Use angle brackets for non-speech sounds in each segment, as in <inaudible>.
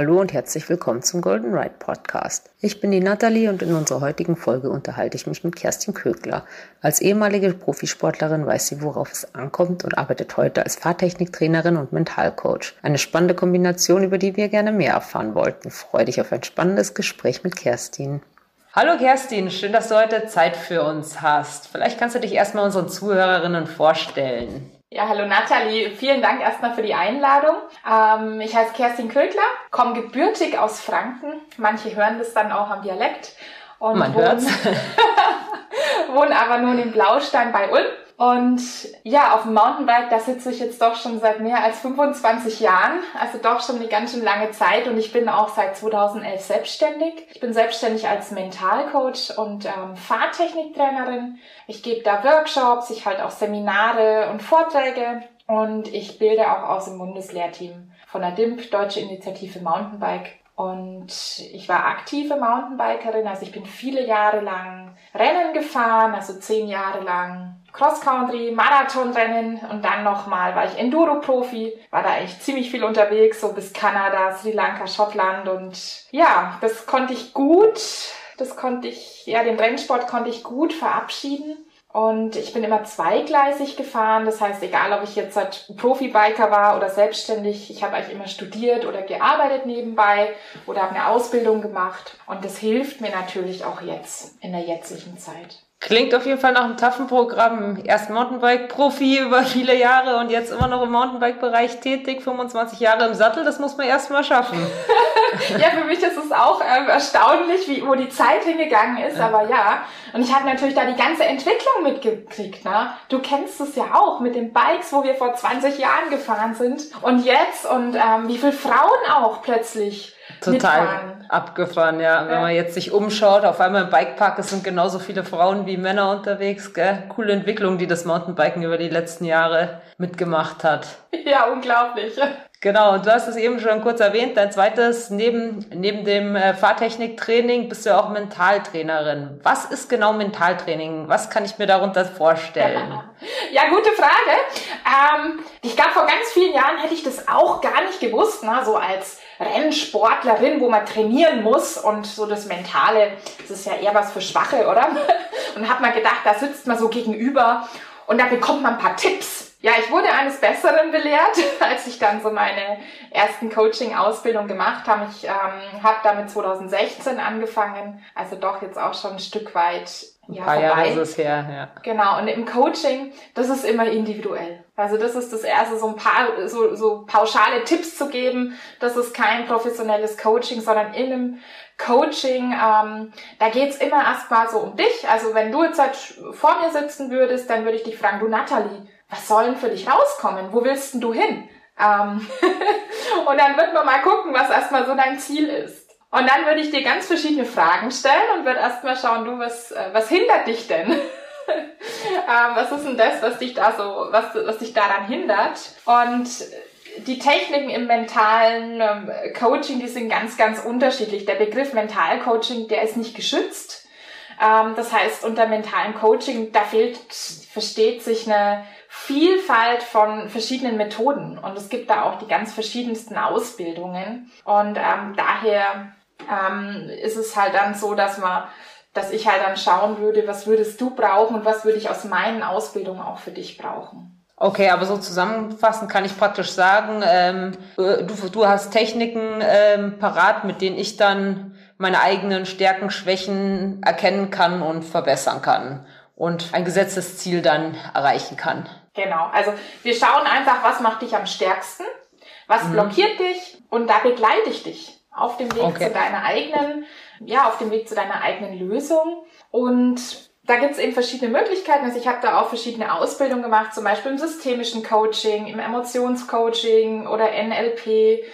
Hallo und herzlich willkommen zum Golden Ride Podcast. Ich bin die Nathalie und in unserer heutigen Folge unterhalte ich mich mit Kerstin Kögler. Als ehemalige Profisportlerin weiß sie, worauf es ankommt und arbeitet heute als Fahrtechniktrainerin und Mentalcoach. Eine spannende Kombination, über die wir gerne mehr erfahren wollten. Freue dich auf ein spannendes Gespräch mit Kerstin. Hallo Kerstin, schön, dass du heute Zeit für uns hast. Vielleicht kannst du dich erstmal unseren Zuhörerinnen vorstellen. Ja, hallo Nathalie. Vielen Dank erstmal für die Einladung. Ähm, ich heiße Kerstin Ködler, komme gebürtig aus Franken. Manche hören das dann auch am Dialekt. Und Man wohne, hört's. wohne <laughs> aber nun in Blaustein bei Ulm und ja, auf dem Mountainbike, da sitze ich jetzt doch schon seit mehr als 25 Jahren, also doch schon eine ganz schön lange Zeit und ich bin auch seit 2011 selbstständig. Ich bin selbstständig als Mentalcoach und ähm, Fahrtechniktrainerin. Ich gebe da Workshops, ich halte auch Seminare und Vorträge und ich bilde auch aus im Bundeslehrteam von der DIMP, Deutsche Initiative Mountainbike. Und ich war aktive Mountainbikerin, also ich bin viele Jahre lang Rennen gefahren, also zehn Jahre lang Cross-Country, Marathonrennen und dann nochmal war ich Enduro-Profi, war da eigentlich ziemlich viel unterwegs, so bis Kanada, Sri Lanka, Schottland und ja, das konnte ich gut, das konnte ich, ja, den Rennsport konnte ich gut verabschieden. Und ich bin immer zweigleisig gefahren. Das heißt, egal ob ich jetzt halt Profi-Biker war oder selbstständig, ich habe eigentlich immer studiert oder gearbeitet nebenbei oder habe eine Ausbildung gemacht. Und das hilft mir natürlich auch jetzt in der jetzigen Zeit. Klingt auf jeden Fall nach einem taffen Programm. Erst Mountainbike-Profi über viele Jahre und jetzt immer noch im Mountainbike-Bereich tätig, 25 Jahre im Sattel, das muss man erst mal schaffen. <laughs> ja, für mich ist es auch äh, erstaunlich, wie, wo die Zeit hingegangen ist, ja. aber ja. Und ich habe natürlich da die ganze Entwicklung mitgekriegt. Ne? Du kennst es ja auch mit den Bikes, wo wir vor 20 Jahren gefahren sind und jetzt und ähm, wie viele Frauen auch plötzlich Total mitfahren. abgefahren, ja. Wenn man jetzt sich umschaut, auf einmal im Bikepark, es sind genauso viele Frauen wie Männer unterwegs, gell? Coole Entwicklung, die das Mountainbiken über die letzten Jahre mitgemacht hat. <laughs> Ja, unglaublich. Genau, und du hast es eben schon kurz erwähnt, dein zweites, neben, neben dem äh, Fahrtechniktraining bist du auch Mentaltrainerin. Was ist genau Mentaltraining? Was kann ich mir darunter vorstellen? <laughs> Ja, gute Frage. Ähm, ich glaube, vor ganz vielen Jahren hätte ich das auch gar nicht gewusst, ne? so als Rennsportlerin, wo man trainieren muss und so das Mentale, das ist ja eher was für Schwache, oder? <laughs> Und hat man gedacht, da sitzt man so gegenüber und da bekommt man ein paar Tipps ja, ich wurde eines Besseren belehrt, <laughs> als ich dann so meine ersten Coaching-Ausbildung gemacht habe. Ich ähm, habe damit 2016 angefangen, also doch jetzt auch schon ein Stück weit ja, ein paar vorbei. Jahre ist es her, ja. Genau, und im Coaching, das ist immer individuell. Also das ist das erste, so ein paar so, so pauschale Tipps zu geben. Das ist kein professionelles Coaching, sondern in einem Coaching, ähm, da geht's immer erstmal so um dich. Also wenn du jetzt halt vor mir sitzen würdest, dann würde ich dich fragen, du Nathalie, was soll denn für dich rauskommen? Wo willst denn du hin? Ähm <laughs> und dann wird man mal gucken, was erstmal so dein Ziel ist. Und dann würde ich dir ganz verschiedene Fragen stellen und würde erstmal schauen, du, was, äh, was hindert dich denn? <laughs> ähm, was ist denn das, was dich da so, was, was dich daran hindert? Und die Techniken im mentalen ähm, Coaching, die sind ganz, ganz unterschiedlich. Der Begriff Mentalcoaching, der ist nicht geschützt. Ähm, das heißt, unter mentalem Coaching, da fehlt, versteht sich eine Vielfalt von verschiedenen Methoden und es gibt da auch die ganz verschiedensten Ausbildungen und ähm, daher ähm, ist es halt dann so, dass man dass ich halt dann schauen würde, was würdest du brauchen und was würde ich aus meinen Ausbildungen auch für dich brauchen. Okay, aber so zusammenfassend kann ich praktisch sagen, ähm, du, du hast Techniken ähm, parat, mit denen ich dann meine eigenen Stärken, Schwächen erkennen kann und verbessern kann und ein gesetztes Ziel dann erreichen kann. Genau, also wir schauen einfach, was macht dich am stärksten, was mhm. blockiert dich und da begleite ich dich auf dem Weg okay. zu deiner eigenen, ja, auf dem Weg zu deiner eigenen Lösung. Und da gibt es eben verschiedene Möglichkeiten. Also ich habe da auch verschiedene Ausbildungen gemacht, zum Beispiel im systemischen Coaching, im Emotionscoaching oder NLP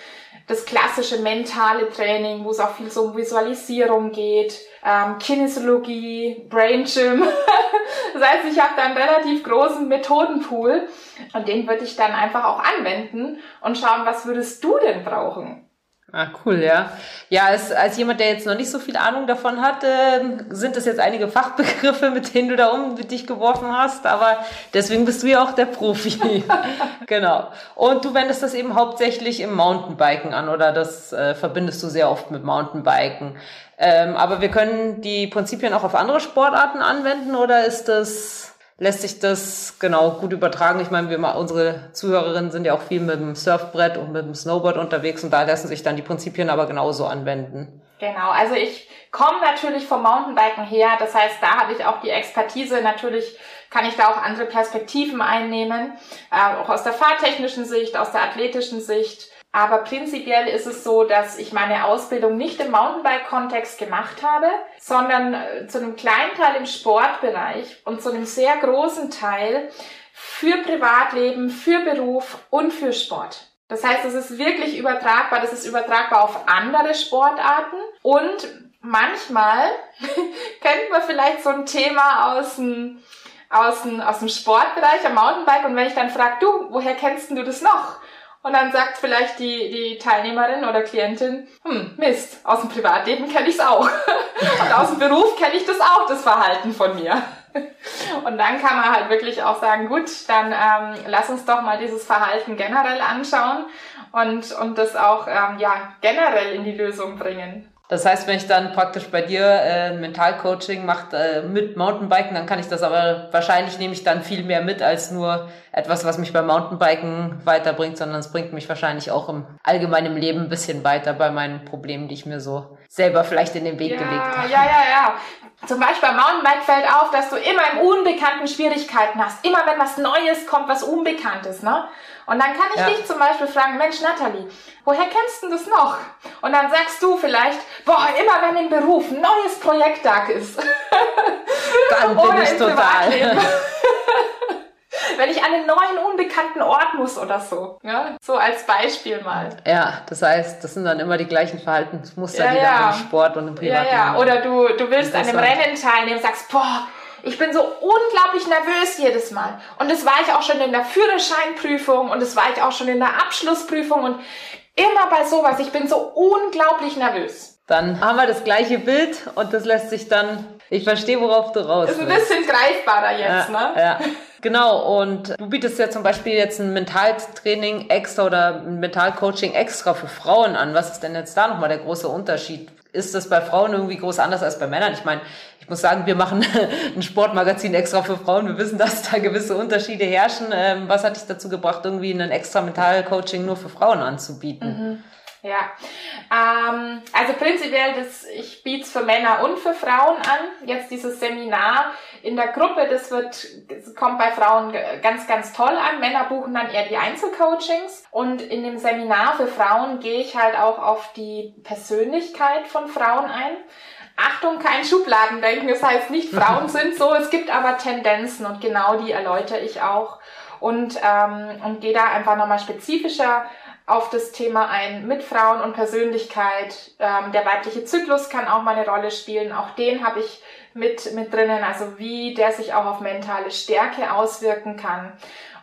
das klassische mentale Training, wo es auch viel so um Visualisierung geht, ähm, Kinesiologie, Brain Gym. <laughs> das heißt, ich habe da einen relativ großen Methodenpool und den würde ich dann einfach auch anwenden und schauen, was würdest du denn brauchen? Ah, cool, ja. Ja, als, als jemand, der jetzt noch nicht so viel Ahnung davon hat, äh, sind das jetzt einige Fachbegriffe, mit denen du da um dich geworfen hast, aber deswegen bist du ja auch der Profi. <laughs> genau. Und du wendest das eben hauptsächlich im Mountainbiken an oder das äh, verbindest du sehr oft mit Mountainbiken. Ähm, aber wir können die Prinzipien auch auf andere Sportarten anwenden oder ist das lässt sich das genau gut übertragen. Ich meine, wir unsere Zuhörerinnen sind ja auch viel mit dem Surfbrett und mit dem Snowboard unterwegs und da lassen sich dann die Prinzipien aber genauso anwenden. Genau, also ich komme natürlich vom Mountainbiken her, das heißt, da habe ich auch die Expertise. Natürlich kann ich da auch andere Perspektiven einnehmen, äh, auch aus der fahrtechnischen Sicht, aus der athletischen Sicht. Aber prinzipiell ist es so, dass ich meine Ausbildung nicht im Mountainbike-Kontext gemacht habe, sondern äh, zu einem kleinen Teil im Sportbereich und zu einem sehr großen Teil für Privatleben, für Beruf und für Sport. Das heißt, es ist wirklich übertragbar, das ist übertragbar auf andere Sportarten und manchmal <laughs> kennt man vielleicht so ein Thema aus dem, aus dem, aus dem Sportbereich am Mountainbike und wenn ich dann frage, du, woher kennst du das noch? Und dann sagt vielleicht die, die Teilnehmerin oder Klientin, hm, Mist, aus dem Privatleben kenne ich es auch. <laughs> Und aus dem Beruf kenne ich das auch, das Verhalten von mir. <laughs> Und dann kann man halt wirklich auch sagen, gut, dann ähm, lass uns doch mal dieses Verhalten generell anschauen und, und das auch ähm, ja, generell in die Lösung bringen. Das heißt, wenn ich dann praktisch bei dir äh, Mentalcoaching mache äh, mit Mountainbiken, dann kann ich das aber wahrscheinlich nehme ich dann viel mehr mit als nur etwas, was mich beim Mountainbiken weiterbringt, sondern es bringt mich wahrscheinlich auch im allgemeinen Leben ein bisschen weiter bei meinen Problemen, die ich mir so selber vielleicht in den Weg ja, gelegt habe. Ja, ja, ja. Zum Beispiel beim Mountainbike fällt auf, dass du immer im Unbekannten Schwierigkeiten hast. Immer wenn was Neues kommt, was Unbekanntes, ne? Und dann kann ich ja. dich zum Beispiel fragen, Mensch, Natalie, woher kennst du das noch? Und dann sagst du vielleicht, boah, immer wenn im Beruf ein neues Projekt da ist. Dann <laughs> bin ich total. <laughs> <laughs> wenn ich an einen neuen, unbekannten Ort muss oder so. Ja? So als Beispiel mal. Ja, das heißt, das sind dann immer die gleichen Verhaltensmuster, ja, die ja. dann im Sport und im Privatleben. Ja, ja. Oder du, du willst an einem Rennen teilnehmen, sagst, boah, ich bin so unglaublich nervös jedes Mal. Und das war ich auch schon in der Führerscheinprüfung und das war ich auch schon in der Abschlussprüfung und immer bei sowas. Ich bin so unglaublich nervös. Dann haben wir das gleiche Bild und das lässt sich dann, ich verstehe, worauf du raus Ist ein bisschen greifbarer jetzt, ja, ne? Ja. Genau, und du bietest ja zum Beispiel jetzt ein Mentaltraining extra oder ein Mentalcoaching extra für Frauen an. Was ist denn jetzt da nochmal der große Unterschied? Ist das bei Frauen irgendwie groß anders als bei Männern? Ich meine, ich muss sagen, wir machen <laughs> ein Sportmagazin extra für Frauen. Wir wissen, dass da gewisse Unterschiede herrschen. Ähm, was hat dich dazu gebracht, irgendwie ein extra Mentalcoaching nur für Frauen anzubieten? Mhm. Ja, ähm, also prinzipiell, das, ich biete es für Männer und für Frauen an. Jetzt dieses Seminar in der Gruppe, das wird, das kommt bei Frauen ganz, ganz toll an. Männer buchen dann eher die Einzelcoachings. Und in dem Seminar für Frauen gehe ich halt auch auf die Persönlichkeit von Frauen ein. Achtung, kein Schubladendenken. Das heißt nicht, Frauen <laughs> sind so. Es gibt aber Tendenzen und genau die erläutere ich auch. Und, ähm, und gehe da einfach nochmal spezifischer auf das Thema ein mit Frauen und Persönlichkeit. Ähm, der weibliche Zyklus kann auch mal eine Rolle spielen. Auch den habe ich mit, mit drinnen, also wie der sich auch auf mentale Stärke auswirken kann.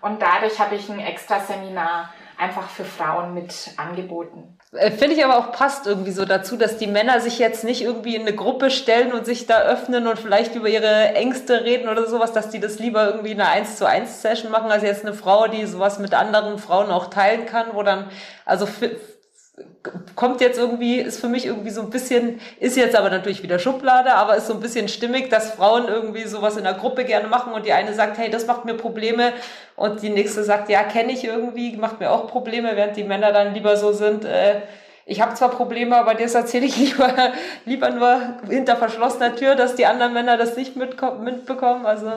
Und dadurch habe ich ein extra Seminar einfach für Frauen mit angeboten. Äh, finde ich aber auch passt irgendwie so dazu, dass die Männer sich jetzt nicht irgendwie in eine Gruppe stellen und sich da öffnen und vielleicht über ihre Ängste reden oder sowas, dass die das lieber irgendwie in einer 1 zu 1 Session machen, als jetzt eine Frau, die sowas mit anderen Frauen auch teilen kann, wo dann, also kommt jetzt irgendwie, ist für mich irgendwie so ein bisschen, ist jetzt aber natürlich wieder Schublade, aber ist so ein bisschen stimmig, dass Frauen irgendwie sowas in der Gruppe gerne machen und die eine sagt, hey, das macht mir Probleme und die nächste sagt, ja, kenne ich irgendwie, macht mir auch Probleme, während die Männer dann lieber so sind, äh, ich habe zwar Probleme, aber das erzähle ich <laughs> lieber, lieber nur hinter verschlossener Tür, dass die anderen Männer das nicht mitbekommen. Also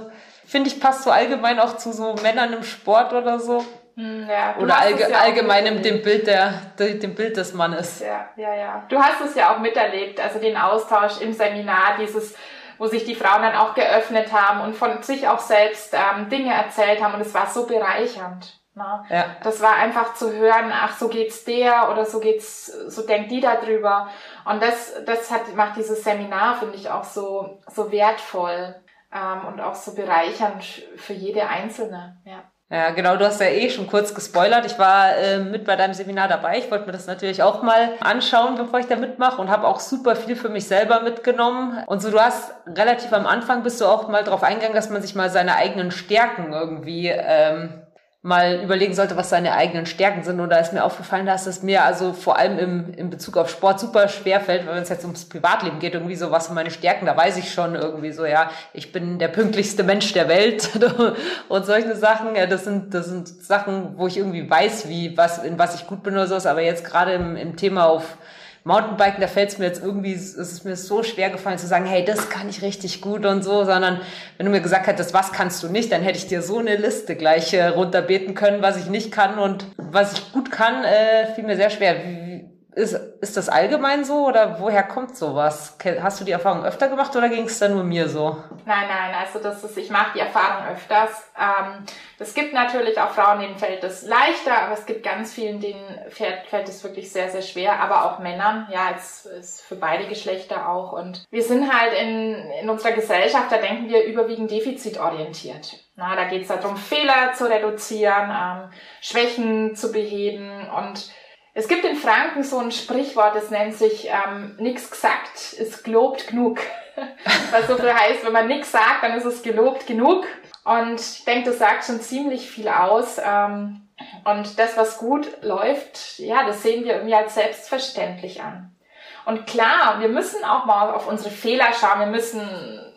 finde ich, passt so allgemein auch zu so Männern im Sport oder so. Hm, ja, Oder allge ja allgemein dem Bild, der, dem Bild des Mannes. Ja, ja, ja. Du hast es ja auch miterlebt, also den Austausch im Seminar, dieses, wo sich die Frauen dann auch geöffnet haben und von sich auch selbst ähm, Dinge erzählt haben und es war so bereichernd. Ne? Ja. Das war einfach zu hören, ach, so geht's der oder so geht's, so denkt die da drüber. Und das, das hat, macht dieses Seminar, finde ich, auch so, so wertvoll ähm, und auch so bereichernd für jede Einzelne. Ja. Ja, genau, du hast ja eh schon kurz gespoilert. Ich war äh, mit bei deinem Seminar dabei. Ich wollte mir das natürlich auch mal anschauen, bevor ich da mitmache und habe auch super viel für mich selber mitgenommen. Und so, du hast relativ am Anfang bist du auch mal drauf eingegangen, dass man sich mal seine eigenen Stärken irgendwie ähm, mal überlegen sollte, was seine eigenen Stärken sind. Und da ist mir aufgefallen, dass es mir also vor allem im, in Bezug auf Sport super schwer fällt, wenn es jetzt ums Privatleben geht, irgendwie so, was sind meine Stärken, da weiß ich schon irgendwie so, ja, ich bin der pünktlichste Mensch der Welt <laughs> und solche Sachen. Ja, das sind, das sind Sachen, wo ich irgendwie weiß, wie, was, in was ich gut bin oder so. Aber jetzt gerade im, im Thema auf Mountainbiken, da fällt es mir jetzt irgendwie, es ist mir so schwer gefallen zu sagen, hey, das kann ich richtig gut und so, sondern wenn du mir gesagt hättest, was kannst du nicht, dann hätte ich dir so eine Liste gleich äh, runterbeten können, was ich nicht kann und was ich gut kann, äh, fiel mir sehr schwer. Wie, ist, ist das allgemein so oder woher kommt sowas? Hast du die Erfahrung öfter gemacht oder ging es da nur mir so? Nein, nein, also das ist, ich mache die Erfahrung öfters. Ähm, es gibt natürlich auch Frauen, denen fällt es leichter, aber es gibt ganz vielen, denen fällt, fällt es wirklich sehr, sehr schwer, aber auch Männern, ja, es ist für beide Geschlechter auch. Und wir sind halt in, in unserer Gesellschaft, da denken wir überwiegend defizitorientiert. Na, da geht es darum, Fehler zu reduzieren, ähm, Schwächen zu beheben und es gibt in Franken so ein Sprichwort, das nennt sich ähm, nix gesagt ist gelobt genug. <laughs> Was so viel heißt, wenn man nichts sagt, dann ist es gelobt genug. Und ich denke, das sagt schon ziemlich viel aus. Ähm, und das, was gut läuft, ja, das sehen wir irgendwie als selbstverständlich an. Und klar, wir müssen auch mal auf unsere Fehler schauen. Wir müssen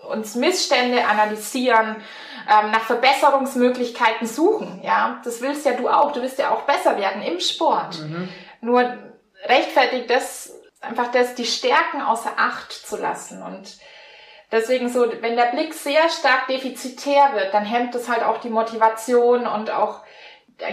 uns Missstände analysieren, ähm, nach Verbesserungsmöglichkeiten suchen. Ja, das willst ja du auch. Du willst ja auch besser werden im Sport. Mhm. Nur rechtfertigt das einfach das, die Stärken außer Acht zu lassen. Und deswegen so, wenn der Blick sehr stark defizitär wird, dann hemmt es halt auch die Motivation und auch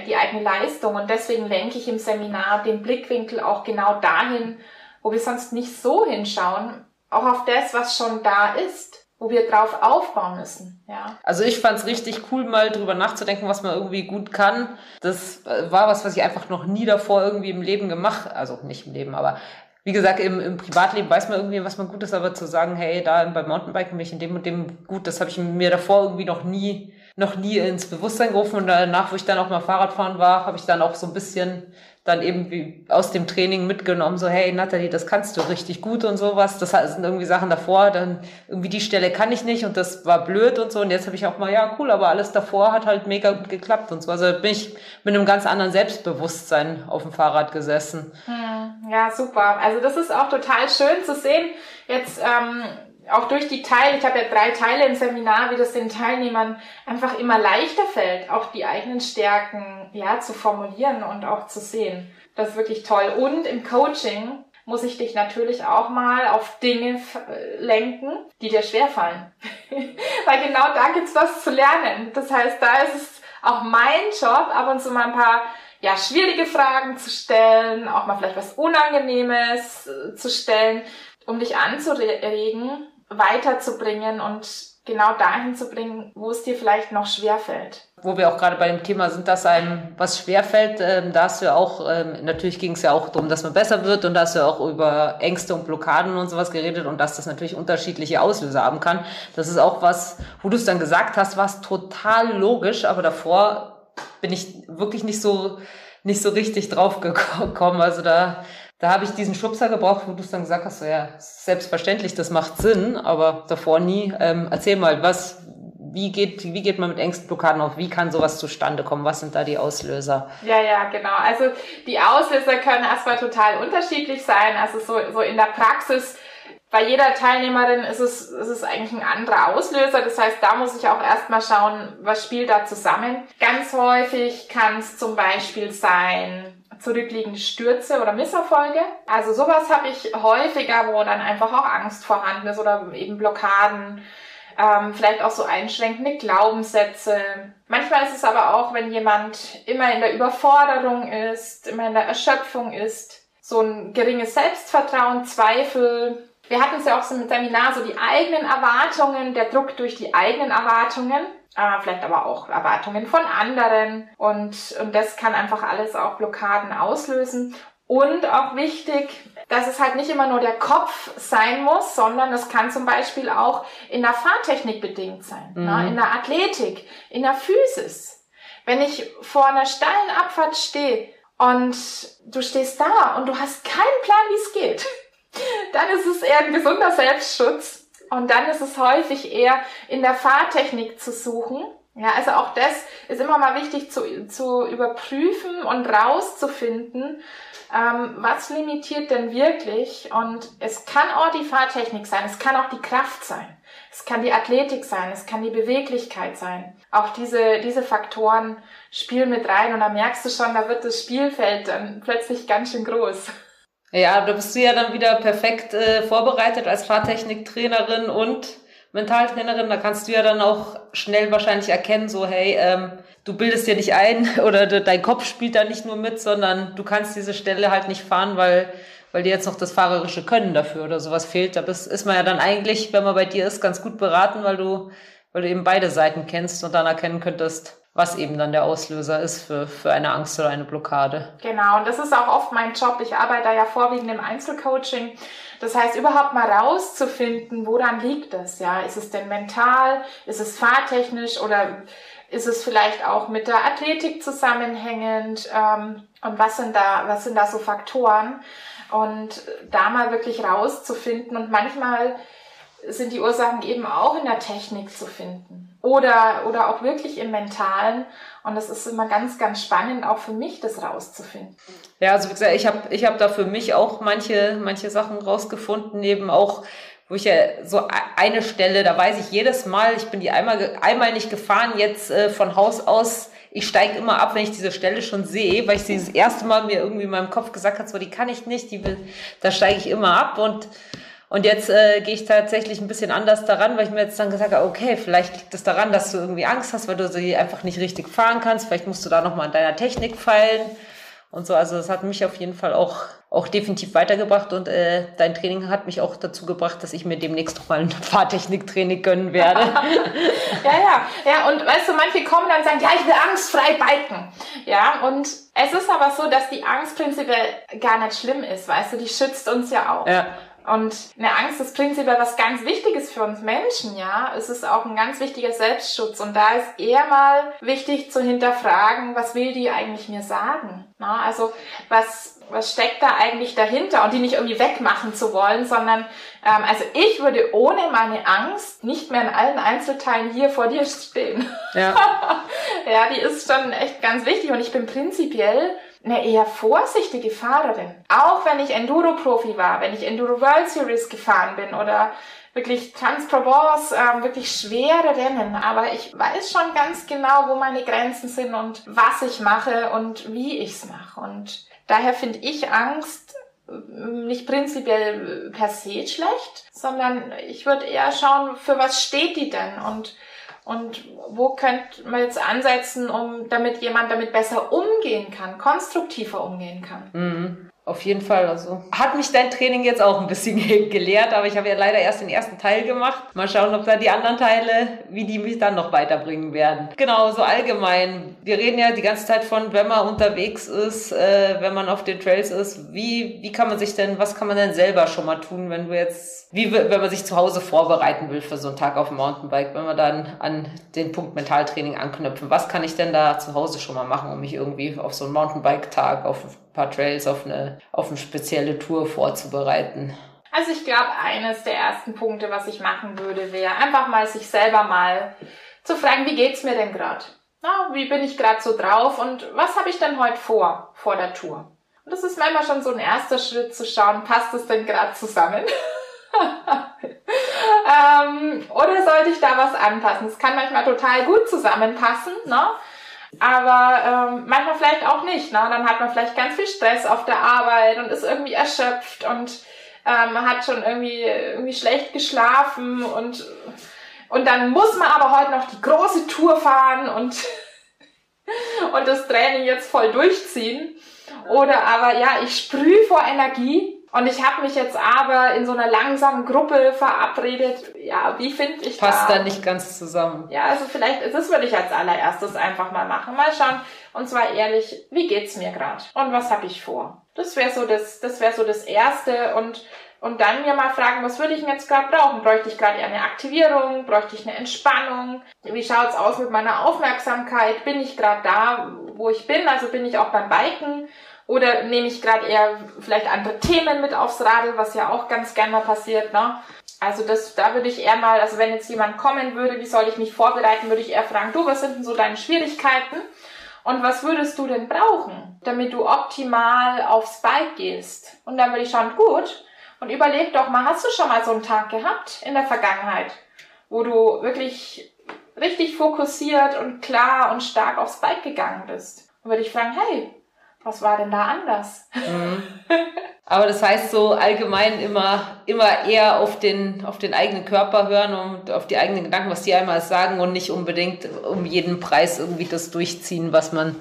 die eigene Leistung. Und deswegen lenke ich im Seminar den Blickwinkel auch genau dahin, wo wir sonst nicht so hinschauen, auch auf das, was schon da ist wo wir drauf aufbauen müssen. Ja. Also ich fand es richtig cool, mal drüber nachzudenken, was man irgendwie gut kann. Das äh, war was, was ich einfach noch nie davor irgendwie im Leben gemacht, also nicht im Leben, aber wie gesagt, im, im Privatleben weiß man irgendwie, was man gut ist, aber zu sagen, hey, da beim Mountainbiken bin ich in dem und dem gut, das habe ich mir davor irgendwie noch nie noch nie ins Bewusstsein gerufen und danach, wo ich dann auch mal Fahrradfahren war, habe ich dann auch so ein bisschen dann eben wie aus dem Training mitgenommen, so hey Nathalie, das kannst du richtig gut und sowas. Das sind irgendwie Sachen davor, dann irgendwie die Stelle kann ich nicht und das war blöd und so. Und jetzt habe ich auch mal, ja cool, aber alles davor hat halt mega gut geklappt und so. Also bin ich mit einem ganz anderen Selbstbewusstsein auf dem Fahrrad gesessen. Hm, ja, super. Also das ist auch total schön zu sehen. Jetzt ähm, auch durch die Teile, ich habe ja drei Teile im Seminar, wie das den Teilnehmern einfach immer leichter fällt, auch die eigenen Stärken ja zu formulieren und auch zu sehen. Das ist wirklich toll. Und im Coaching muss ich dich natürlich auch mal auf Dinge lenken, die dir schwerfallen. <laughs> Weil genau da gibt's was zu lernen. Das heißt, da ist es auch mein Job, ab und zu mal ein paar ja, schwierige Fragen zu stellen, auch mal vielleicht was Unangenehmes äh, zu stellen, um dich anzuregen, weiterzubringen und genau dahin zu bringen, wo es dir vielleicht noch schwer fällt. Wo wir auch gerade bei dem Thema sind, dass einem was schwer fällt, ähm, da hast du ja auch, ähm, natürlich ging es ja auch darum, dass man besser wird und da hast du ja auch über Ängste und Blockaden und sowas geredet und dass das natürlich unterschiedliche Auslöser haben kann. Das ist auch was, wo du es dann gesagt hast, was total logisch, aber davor bin ich wirklich nicht so, nicht so richtig drauf gekommen. Also da da habe ich diesen Schubser gebraucht, wo du es dann gesagt hast, so, ja, selbstverständlich, das macht Sinn, aber davor nie. Ähm, erzähl mal, was, wie geht, wie geht man mit Ängstblockaden auf? Wie kann sowas zustande kommen? Was sind da die Auslöser? Ja, ja, genau. Also die Auslöser können erstmal total unterschiedlich sein. Also so, so in der Praxis bei jeder Teilnehmerin ist es, ist es eigentlich ein anderer Auslöser. Das heißt, da muss ich auch erstmal schauen, was spielt da zusammen. Ganz häufig kann es zum Beispiel sein, zurückliegende Stürze oder Misserfolge. Also sowas habe ich häufiger, wo dann einfach auch Angst vorhanden ist oder eben Blockaden, ähm, vielleicht auch so einschränkende Glaubenssätze. Manchmal ist es aber auch, wenn jemand immer in der Überforderung ist, immer in der Erschöpfung ist, so ein geringes Selbstvertrauen, Zweifel. Wir hatten es ja auch so im Seminar, so die eigenen Erwartungen, der Druck durch die eigenen Erwartungen äh, vielleicht aber auch Erwartungen von anderen und, und das kann einfach alles auch Blockaden auslösen. Und auch wichtig, dass es halt nicht immer nur der Kopf sein muss, sondern es kann zum Beispiel auch in der Fahrtechnik bedingt sein, ne? mhm. ne? in der Athletik, in der Physis. Wenn ich vor einer steilen Abfahrt stehe und du stehst da und du hast keinen Plan, wie es geht, dann ist es eher ein gesunder Selbstschutz. Und dann ist es häufig eher in der Fahrtechnik zu suchen. Ja, also auch das ist immer mal wichtig zu, zu überprüfen und rauszufinden, ähm, was limitiert denn wirklich. Und es kann auch die Fahrtechnik sein, es kann auch die Kraft sein. Es kann die Athletik sein, es kann die Beweglichkeit sein. Auch diese, diese Faktoren spielen mit rein und da merkst du schon, da wird das Spielfeld dann plötzlich ganz schön groß. Ja, da bist du ja dann wieder perfekt äh, vorbereitet als Fahrtechniktrainerin und Mentaltrainerin. Da kannst du ja dann auch schnell wahrscheinlich erkennen, so hey, ähm, du bildest dir nicht ein <laughs> oder dein Kopf spielt da nicht nur mit, sondern du kannst diese Stelle halt nicht fahren, weil weil dir jetzt noch das fahrerische Können dafür oder sowas fehlt. Da bist, ist man ja dann eigentlich, wenn man bei dir ist, ganz gut beraten, weil du, weil du eben beide Seiten kennst und dann erkennen könntest, was eben dann der Auslöser ist für, für eine Angst oder eine Blockade. Genau, und das ist auch oft mein Job. Ich arbeite ja vorwiegend im Einzelcoaching. Das heißt, überhaupt mal rauszufinden, woran liegt es? Ja, ist es denn mental? Ist es fahrtechnisch oder ist es vielleicht auch mit der Athletik zusammenhängend? Ähm, und was sind da, was sind da so Faktoren? Und da mal wirklich rauszufinden und manchmal sind die Ursachen eben auch in der Technik zu finden oder, oder auch wirklich im Mentalen. Und das ist immer ganz, ganz spannend, auch für mich das rauszufinden. Ja, also wie gesagt, ich habe ich hab da für mich auch manche, manche Sachen rausgefunden, eben auch, wo ich ja so eine Stelle, da weiß ich jedes Mal, ich bin die einmal, einmal nicht gefahren, jetzt äh, von Haus aus ich steige immer ab, wenn ich diese Stelle schon sehe, weil ich sie das erste Mal mir irgendwie in meinem Kopf gesagt habe, so die kann ich nicht, die will, da steige ich immer ab und und jetzt äh, gehe ich tatsächlich ein bisschen anders daran, weil ich mir jetzt dann gesagt habe, okay, vielleicht liegt es das daran, dass du irgendwie Angst hast, weil du sie einfach nicht richtig fahren kannst. Vielleicht musst du da nochmal an deiner Technik feilen und so. Also das hat mich auf jeden Fall auch, auch definitiv weitergebracht und äh, dein Training hat mich auch dazu gebracht, dass ich mir demnächst noch mal ein <laughs> Fahrtechniktraining gönnen werde. <laughs> ja, ja, ja. Und weißt du, manche kommen dann und sagen, ja, ich will angstfrei biken. Ja, und es ist aber so, dass die Angst prinzipiell gar nicht schlimm ist, weißt du, die schützt uns ja auch. Ja. Und eine Angst ist prinzipiell was ganz Wichtiges für uns Menschen, ja. Es ist auch ein ganz wichtiger Selbstschutz. Und da ist eher mal wichtig zu hinterfragen, was will die eigentlich mir sagen? Na, also, was, was steckt da eigentlich dahinter? Und die nicht irgendwie wegmachen zu wollen, sondern, ähm, also ich würde ohne meine Angst nicht mehr in allen Einzelteilen hier vor dir stehen. Ja. <laughs> ja, die ist schon echt ganz wichtig. Und ich bin prinzipiell eine eher vorsichtige Fahrerin. Auch wenn ich Enduro-Profi war, wenn ich Enduro World Series gefahren bin oder wirklich Trans-Provence, ähm, wirklich schwere Rennen. Aber ich weiß schon ganz genau, wo meine Grenzen sind und was ich mache und wie ich's mache. Und daher finde ich Angst ähm, nicht prinzipiell per se schlecht, sondern ich würde eher schauen, für was steht die denn und und wo könnte man jetzt ansetzen, um damit jemand damit besser umgehen kann, konstruktiver umgehen kann? Mhm. Auf jeden Fall. Also hat mich dein Training jetzt auch ein bisschen <laughs> gelehrt, aber ich habe ja leider erst den ersten Teil gemacht. Mal schauen, ob da die anderen Teile, wie die mich dann noch weiterbringen werden. Genau, so allgemein. Wir reden ja die ganze Zeit von, wenn man unterwegs ist, äh, wenn man auf den Trails ist. Wie, wie kann man sich denn, was kann man denn selber schon mal tun, wenn du jetzt, wie, wenn man sich zu Hause vorbereiten will für so einen Tag auf dem Mountainbike, wenn wir dann an den Punkt Mentaltraining anknüpfen? Was kann ich denn da zu Hause schon mal machen, um mich irgendwie auf so einen Mountainbike-Tag, auf paar Trails auf eine, auf eine spezielle Tour vorzubereiten? Also ich glaube, eines der ersten Punkte, was ich machen würde, wäre einfach mal sich selber mal zu fragen, wie geht's mir denn gerade? Wie bin ich gerade so drauf und was habe ich denn heute vor, vor der Tour? Und das ist manchmal schon so ein erster Schritt zu schauen, passt es denn gerade zusammen? <laughs> ähm, oder sollte ich da was anpassen? Es kann manchmal total gut zusammenpassen, ne? Aber ähm, manchmal vielleicht auch nicht. Ne? Dann hat man vielleicht ganz viel Stress auf der Arbeit und ist irgendwie erschöpft und ähm, hat schon irgendwie, irgendwie schlecht geschlafen und, und dann muss man aber heute noch die große Tour fahren und, <laughs> und das Training jetzt voll durchziehen. Oder aber ja, ich sprühe vor Energie und ich habe mich jetzt aber in so einer langsamen Gruppe verabredet. Ja, wie finde ich Passt da? Passt da nicht ganz zusammen. Ja, also vielleicht, das würde ich als allererstes einfach mal machen. Mal schauen. Und zwar ehrlich, wie geht's mir gerade? Und was habe ich vor? Das wäre so das, das wäre so das Erste. Und und dann mir mal fragen, was würde ich denn jetzt gerade brauchen? Bräuchte ich gerade eine Aktivierung? Bräuchte ich eine Entspannung? Wie schaut's aus mit meiner Aufmerksamkeit? Bin ich gerade da, wo ich bin? Also bin ich auch beim Biken? Oder nehme ich gerade eher vielleicht andere Themen mit aufs Radl, was ja auch ganz gerne mal passiert, ne? Also das, da würde ich eher mal, also wenn jetzt jemand kommen würde, wie soll ich mich vorbereiten, würde ich eher fragen, du, was sind denn so deine Schwierigkeiten? Und was würdest du denn brauchen, damit du optimal aufs Bike gehst? Und dann würde ich schauen, gut, und überleg doch mal, hast du schon mal so einen Tag gehabt in der Vergangenheit, wo du wirklich richtig fokussiert und klar und stark aufs Bike gegangen bist? Und würde ich fragen, hey, was war denn da anders? Mhm. Aber das heißt so allgemein immer, immer eher auf den, auf den eigenen Körper hören und auf die eigenen Gedanken, was die einmal sagen und nicht unbedingt um jeden Preis irgendwie das durchziehen, was man,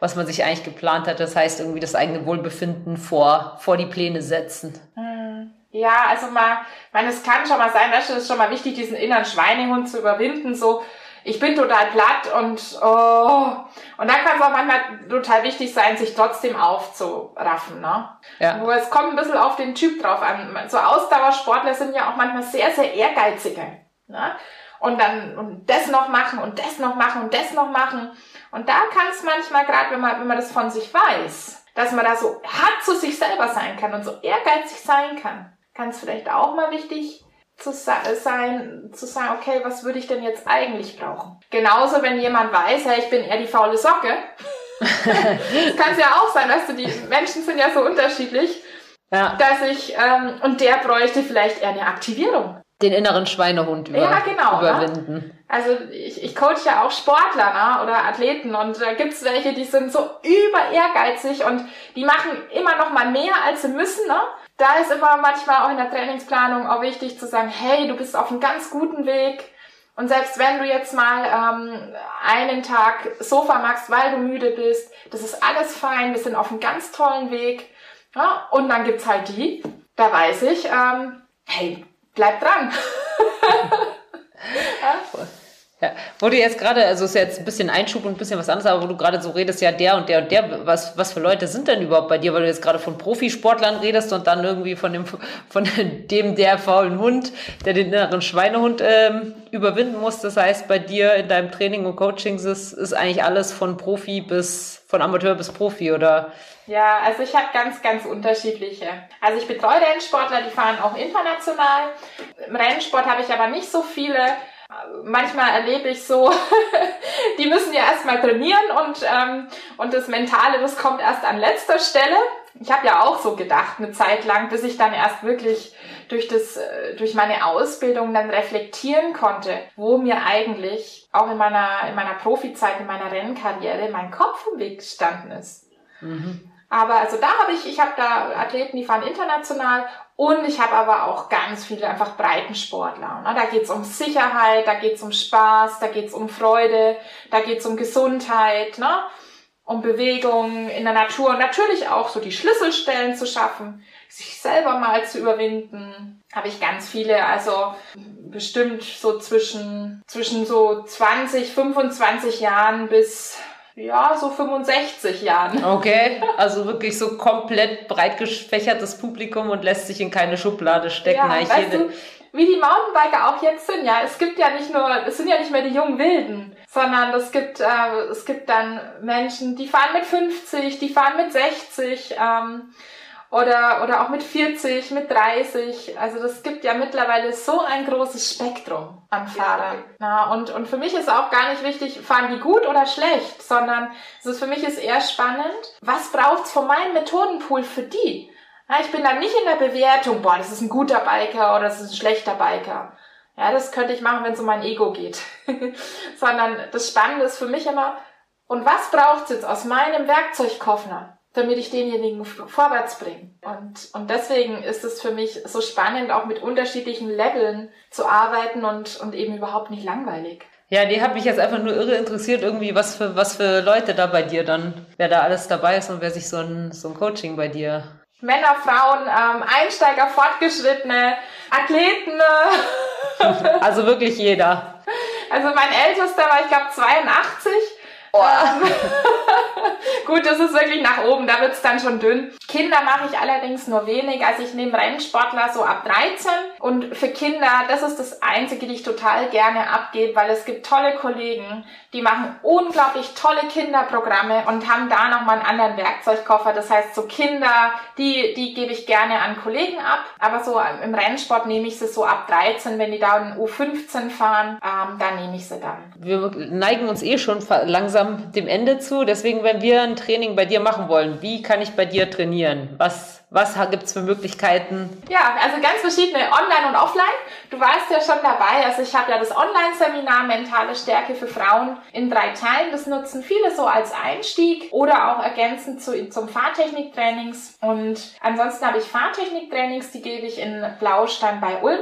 was man sich eigentlich geplant hat. Das heißt irgendwie das eigene Wohlbefinden vor, vor die Pläne setzen. Hm. Ja, also mal, ich meine, es kann schon mal sein, weißt du, es ist schon mal wichtig, diesen inneren Schweinehund zu überwinden, so, ich bin total platt und oh. Und dann kann es auch manchmal total wichtig sein, sich trotzdem aufzuraffen. Ne? Ja. Nur es kommt ein bisschen auf den Typ drauf an. So Ausdauersportler sind ja auch manchmal sehr, sehr ehrgeizige. Ne? Und dann und das noch machen und das noch machen und das noch machen. Und da kann es manchmal, gerade wenn man, wenn man das von sich weiß, dass man da so hart zu sich selber sein kann und so ehrgeizig sein kann, kann es vielleicht auch mal wichtig zu sein, zu sagen, okay, was würde ich denn jetzt eigentlich brauchen? Genauso, wenn jemand weiß, hey, ich bin eher die faule Socke. <laughs> kann es ja auch sein, weißt du, die Menschen sind ja so unterschiedlich, ja. dass ich, ähm, und der bräuchte vielleicht eher eine Aktivierung. Den inneren Schweinehund über, ja, genau, ne? überwinden. Ne? Also ich, ich coach ja auch Sportler ne? oder Athleten und da gibt's welche, die sind so über ehrgeizig und die machen immer noch mal mehr, als sie müssen. Ne? Da ist immer manchmal auch in der Trainingsplanung auch wichtig zu sagen, hey, du bist auf einem ganz guten Weg. Und selbst wenn du jetzt mal ähm, einen Tag Sofa machst, weil du müde bist, das ist alles fein, wir sind auf einem ganz tollen Weg. Ja, und dann gibt's halt die, da weiß ich, ähm, hey, bleib dran. <laughs> ja? Ja, wo du jetzt gerade, also ist jetzt ein bisschen Einschub und ein bisschen was anderes, aber wo du gerade so redest, ja, der und der und der, was, was für Leute sind denn überhaupt bei dir, weil du jetzt gerade von Profisportlern redest und dann irgendwie von dem, von dem der faulen Hund, der den inneren Schweinehund ähm, überwinden muss. Das heißt, bei dir in deinem Training und Coaching ist, ist eigentlich alles von Profi bis, von Amateur bis Profi, oder? Ja, also ich habe ganz, ganz unterschiedliche. Also ich betreue Rennsportler, die fahren auch international. Im Rennsport habe ich aber nicht so viele manchmal erlebe ich so, <laughs> die müssen ja erstmal trainieren und, ähm, und das Mentale, das kommt erst an letzter Stelle. Ich habe ja auch so gedacht, eine Zeit lang, bis ich dann erst wirklich durch, das, äh, durch meine Ausbildung dann reflektieren konnte, wo mir eigentlich auch in meiner, in meiner Profizeit, in meiner Rennkarriere mein Kopf im Weg gestanden ist. Mhm. Aber also da habe ich, ich habe da Athleten, die fahren international und ich habe aber auch ganz viele einfach Breitensportler. Ne? Da geht's um Sicherheit, da geht's um Spaß, da geht's um Freude, da geht's um Gesundheit, ne? um Bewegung in der Natur und natürlich auch so die Schlüsselstellen zu schaffen, sich selber mal zu überwinden. Habe ich ganz viele, also bestimmt so zwischen, zwischen so 20, 25 Jahren bis ja, so 65 Jahren. Okay, <laughs> also wirklich so komplett breit gefächertes Publikum und lässt sich in keine Schublade stecken. Ja, weißt du, wie die Mountainbiker auch jetzt sind, ja, es gibt ja nicht nur, es sind ja nicht mehr die jungen Wilden, sondern es gibt, äh, es gibt dann Menschen, die fahren mit 50, die fahren mit 60, ähm, oder, oder auch mit 40, mit 30. Also das gibt ja mittlerweile so ein großes Spektrum an Fahrern. Ja, und, und für mich ist auch gar nicht wichtig, fahren die gut oder schlecht, sondern ist für mich ist eher spannend, was braucht's von meinem Methodenpool für die? Ja, ich bin dann nicht in der Bewertung, boah, das ist ein guter Biker oder das ist ein schlechter Biker. Ja, das könnte ich machen, wenn es um mein Ego geht. <laughs> sondern das Spannende ist für mich immer, und was braucht's jetzt aus meinem Werkzeugkoffer? Damit ich denjenigen vorwärts bringe. Und, und deswegen ist es für mich so spannend, auch mit unterschiedlichen Leveln zu arbeiten und, und eben überhaupt nicht langweilig. Ja, die hat mich jetzt einfach nur irre interessiert, irgendwie, was für, was für Leute da bei dir dann, wer da alles dabei ist und wer sich so ein, so ein Coaching bei dir. Männer, Frauen, ähm, Einsteiger, Fortgeschrittene, Athleten. <laughs> also wirklich jeder. Also mein ältester war, ich glaube, 82 Oh. Ähm, <laughs> gut, das ist wirklich nach oben, da wird's dann schon dünn. Kinder mache ich allerdings nur wenig. Also ich nehme Rennsportler so ab 13 und für Kinder, das ist das Einzige, die ich total gerne abgebe, weil es gibt tolle Kollegen, die machen unglaublich tolle Kinderprogramme und haben da nochmal einen anderen Werkzeugkoffer. Das heißt, so Kinder, die, die gebe ich gerne an Kollegen ab. Aber so im Rennsport nehme ich sie so ab 13. Wenn die da in U15 fahren, ähm, dann nehme ich sie dann. Wir neigen uns eh schon langsam dem Ende zu. Deswegen, wenn wir ein Training bei dir machen wollen, wie kann ich bei dir trainieren? Was was gibt's für Möglichkeiten? Ja, also ganz verschiedene Online und Offline. Du warst ja schon dabei. Also ich habe ja das Online-Seminar Mentale Stärke für Frauen in drei Teilen. Das nutzen viele so als Einstieg oder auch ergänzend zu, zum Fahrtechniktrainings. Und ansonsten habe ich Fahrtechniktrainings, die gebe ich in Blaustein bei Ulm.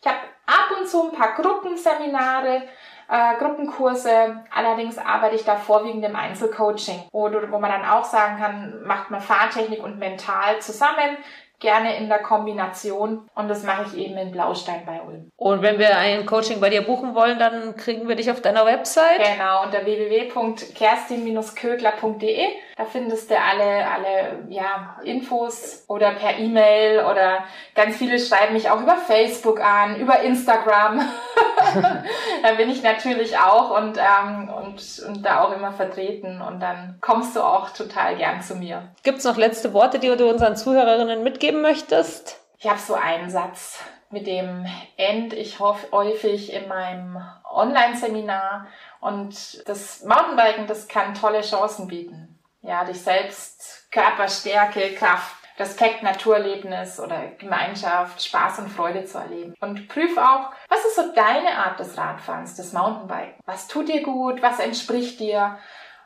Ich habe ab und zu ein paar Gruppenseminare äh, Gruppenkurse. Allerdings arbeite ich da vorwiegend im Einzelcoaching, wo, wo man dann auch sagen kann, macht man Fahrtechnik und mental zusammen gerne in der Kombination und das mache ich eben in Blaustein bei Ulm. Und wenn wir ein Coaching bei dir buchen wollen, dann kriegen wir dich auf deiner Website? Genau, unter www.kerstin-kögler.de. Da findest du alle, alle ja, Infos oder per E-Mail oder ganz viele schreiben mich auch über Facebook an, über Instagram. <laughs> da bin ich natürlich auch und, ähm, und, und da auch immer vertreten und dann kommst du auch total gern zu mir. Gibt's noch letzte Worte, die du unseren Zuhörerinnen mitgeben möchtest? Ich habe so einen Satz, mit dem end ich häufig in meinem Online-Seminar. Und das Mountainbiken, das kann tolle Chancen bieten. Ja, dich selbst, Körperstärke, Kraft, Respekt, Naturerlebnis oder Gemeinschaft, Spaß und Freude zu erleben. Und prüf auch, was ist so deine Art des Radfahrens, des Mountainbiken? Was tut dir gut? Was entspricht dir?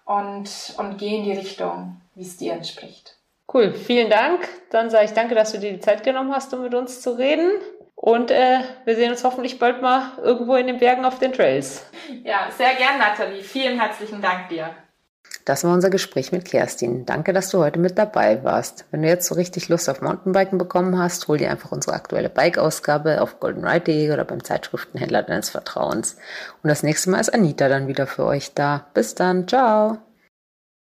Und, und geh in die Richtung, wie es dir entspricht. Cool, vielen Dank. Dann sage ich danke, dass du dir die Zeit genommen hast, um mit uns zu reden. Und äh, wir sehen uns hoffentlich bald mal irgendwo in den Bergen auf den Trails. Ja, sehr gern, Nathalie. Vielen herzlichen Dank dir. Das war unser Gespräch mit Kerstin. Danke, dass du heute mit dabei warst. Wenn du jetzt so richtig Lust auf Mountainbiken bekommen hast, hol dir einfach unsere aktuelle Bike-Ausgabe auf goldenride.de oder beim Zeitschriftenhändler deines Vertrauens. Und das nächste Mal ist Anita dann wieder für euch da. Bis dann. Ciao.